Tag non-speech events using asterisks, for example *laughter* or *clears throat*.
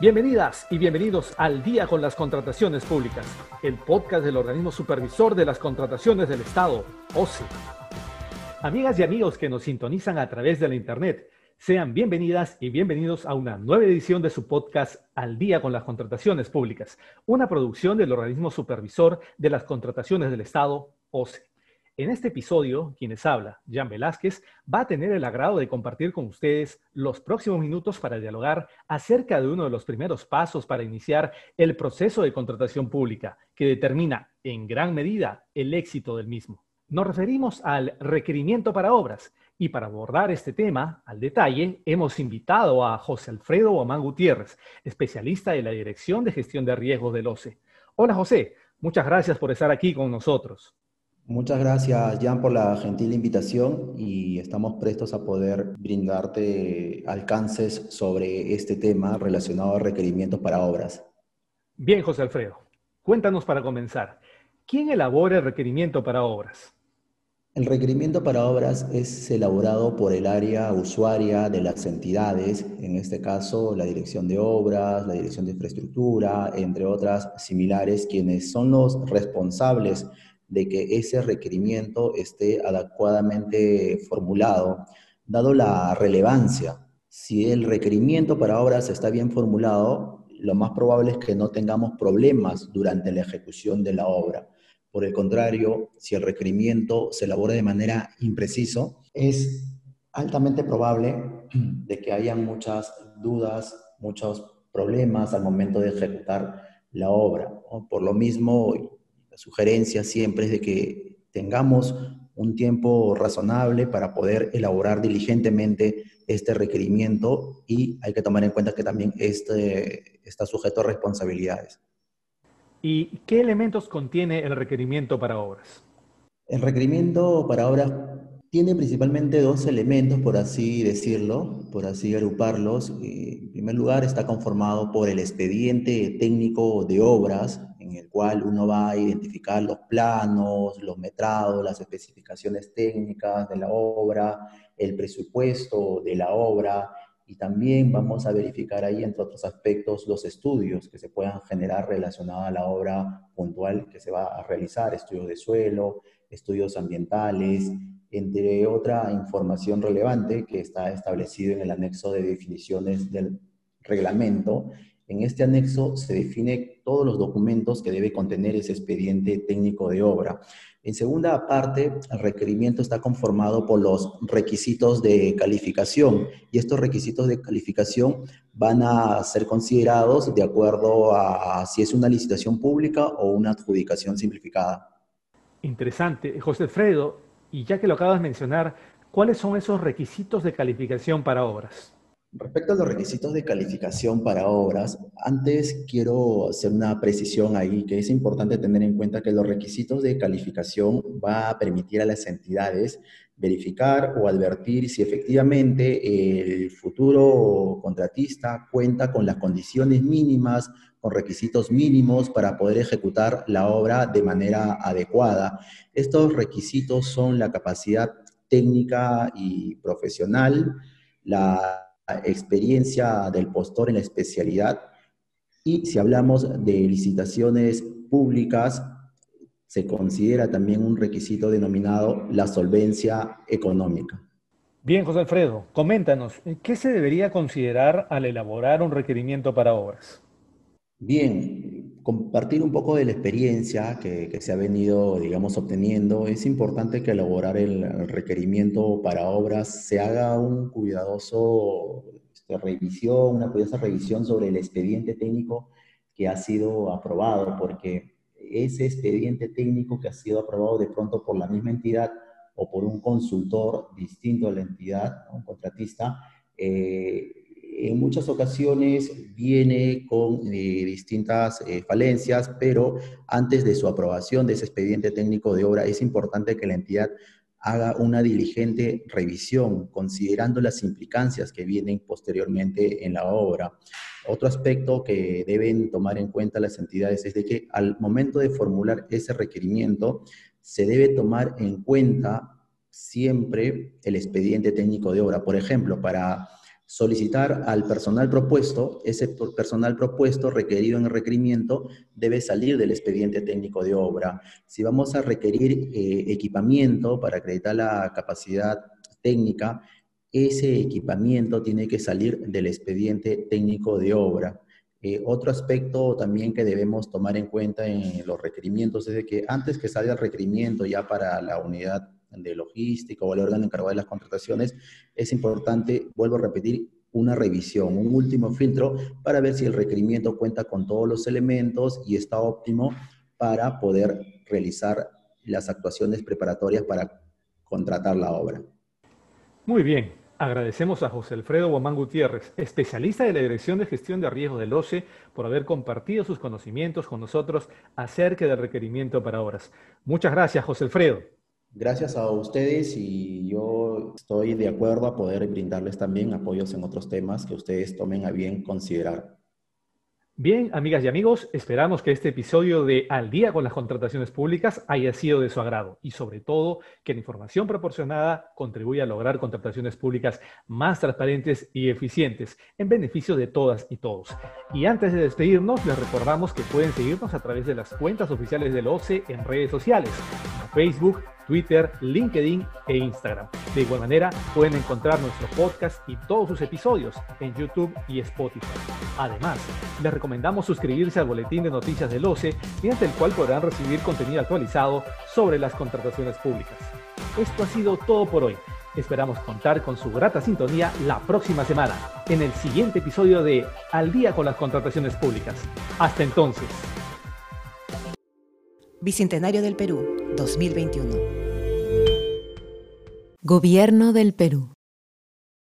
Bienvenidas y bienvenidos al Día con las Contrataciones Públicas, el podcast del organismo supervisor de las contrataciones del Estado, OCE. Amigas y amigos que nos sintonizan a través de la Internet, sean bienvenidas y bienvenidos a una nueva edición de su podcast Al Día con las Contrataciones Públicas, una producción del organismo supervisor de las contrataciones del Estado, OCE. En este episodio, quienes habla, Jan Velázquez, va a tener el agrado de compartir con ustedes los próximos minutos para dialogar acerca de uno de los primeros pasos para iniciar el proceso de contratación pública, que determina en gran medida el éxito del mismo. Nos referimos al requerimiento para obras y para abordar este tema al detalle hemos invitado a José Alfredo Guamán Gutiérrez, especialista de la Dirección de Gestión de Riesgos del OCE. Hola José, muchas gracias por estar aquí con nosotros. Muchas gracias, Jan, por la gentil invitación y estamos prestos a poder brindarte alcances sobre este tema relacionado a requerimientos para obras. Bien, José Alfredo, cuéntanos para comenzar, ¿quién elabora el requerimiento para obras? El requerimiento para obras es elaborado por el área usuaria de las entidades, en este caso la Dirección de Obras, la Dirección de Infraestructura, entre otras similares, quienes son los responsables de que ese requerimiento esté adecuadamente formulado, dado la relevancia. Si el requerimiento para obras está bien formulado, lo más probable es que no tengamos problemas durante la ejecución de la obra. Por el contrario, si el requerimiento se elabora de manera impreciso, es altamente probable *clears throat* de que haya muchas dudas, muchos problemas al momento de ejecutar la obra. Por lo mismo, la sugerencia siempre es de que tengamos un tiempo razonable para poder elaborar diligentemente este requerimiento y hay que tomar en cuenta que también este está sujeto a responsabilidades. ¿Y qué elementos contiene el requerimiento para obras? El requerimiento para obras tiene principalmente dos elementos, por así decirlo, por así agruparlos. Eh, en primer lugar, está conformado por el expediente técnico de obras, en el cual uno va a identificar los planos, los metrados, las especificaciones técnicas de la obra, el presupuesto de la obra, y también vamos a verificar ahí, entre otros aspectos, los estudios que se puedan generar relacionados a la obra puntual que se va a realizar, estudios de suelo, estudios ambientales, entre otra información relevante que está establecido en el anexo de definiciones del reglamento. En este anexo se define todos los documentos que debe contener ese expediente técnico de obra. En segunda parte, el requerimiento está conformado por los requisitos de calificación y estos requisitos de calificación van a ser considerados de acuerdo a si es una licitación pública o una adjudicación simplificada. Interesante. José Alfredo, y ya que lo acabas de mencionar, ¿cuáles son esos requisitos de calificación para obras? Respecto a los requisitos de calificación para obras, antes quiero hacer una precisión ahí, que es importante tener en cuenta que los requisitos de calificación va a permitir a las entidades verificar o advertir si efectivamente el futuro contratista cuenta con las condiciones mínimas, con requisitos mínimos para poder ejecutar la obra de manera adecuada. Estos requisitos son la capacidad técnica y profesional, la experiencia del postor en la especialidad y si hablamos de licitaciones públicas, se considera también un requisito denominado la solvencia económica. Bien, José Alfredo, coméntanos, ¿qué se debería considerar al elaborar un requerimiento para obras? Bien, compartir un poco de la experiencia que, se ha venido, digamos, obteniendo. Es importante que elaborar el, requerimiento para obras se haga un cuidadoso este, revisión, una cuidadosa revisión sobre el expediente técnico que ha sido aprobado, porque ese expediente técnico que ha sido aprobado de pronto por la misma entidad o por un consultor distinto a la entidad, un contratista, eh, en muchas ocasiones viene con eh, distintas eh, falencias, pero antes de su aprobación de ese expediente técnico de obra es importante que la entidad haga una diligente revisión, considerando las implicancias que vienen posteriormente en la obra. Otro aspecto que deben tomar en cuenta las entidades es de que al momento de formular ese requerimiento, se debe tomar en cuenta siempre el expediente técnico de obra. Por ejemplo, para solicitar al personal propuesto, ese personal propuesto requerido en el requerimiento debe salir del expediente técnico de obra. Si vamos a requerir eh, equipamiento para acreditar la capacidad técnica, ese equipamiento tiene que salir del expediente técnico de obra. Eh, otro aspecto también que debemos tomar en cuenta en los requerimientos es de que antes que salga el requerimiento ya para la unidad de logística o el órgano encargado de las contrataciones, es importante, vuelvo a repetir, una revisión, un último filtro para ver si el requerimiento cuenta con todos los elementos y está óptimo para poder realizar las actuaciones preparatorias para contratar la obra. Muy bien, agradecemos a José Alfredo Guamán Gutiérrez, especialista de la Dirección de Gestión de Riesgos del OCE, por haber compartido sus conocimientos con nosotros acerca del requerimiento para obras. Muchas gracias, José Alfredo. Gracias a ustedes y yo estoy de acuerdo a poder brindarles también apoyos en otros temas que ustedes tomen a bien considerar. Bien, amigas y amigos, esperamos que este episodio de Al día con las contrataciones públicas haya sido de su agrado y sobre todo que la información proporcionada contribuya a lograr contrataciones públicas más transparentes y eficientes en beneficio de todas y todos. Y antes de despedirnos, les recordamos que pueden seguirnos a través de las cuentas oficiales del OCE en redes sociales, Facebook, Twitter, LinkedIn e Instagram. De igual manera, pueden encontrar nuestro podcast y todos sus episodios en YouTube y Spotify. Además, les recomendamos suscribirse al boletín de noticias del OCE, mediante el cual podrán recibir contenido actualizado sobre las contrataciones públicas. Esto ha sido todo por hoy. Esperamos contar con su grata sintonía la próxima semana, en el siguiente episodio de Al día con las contrataciones públicas. Hasta entonces. Bicentenario del Perú, 2021. Gobierno del Perú.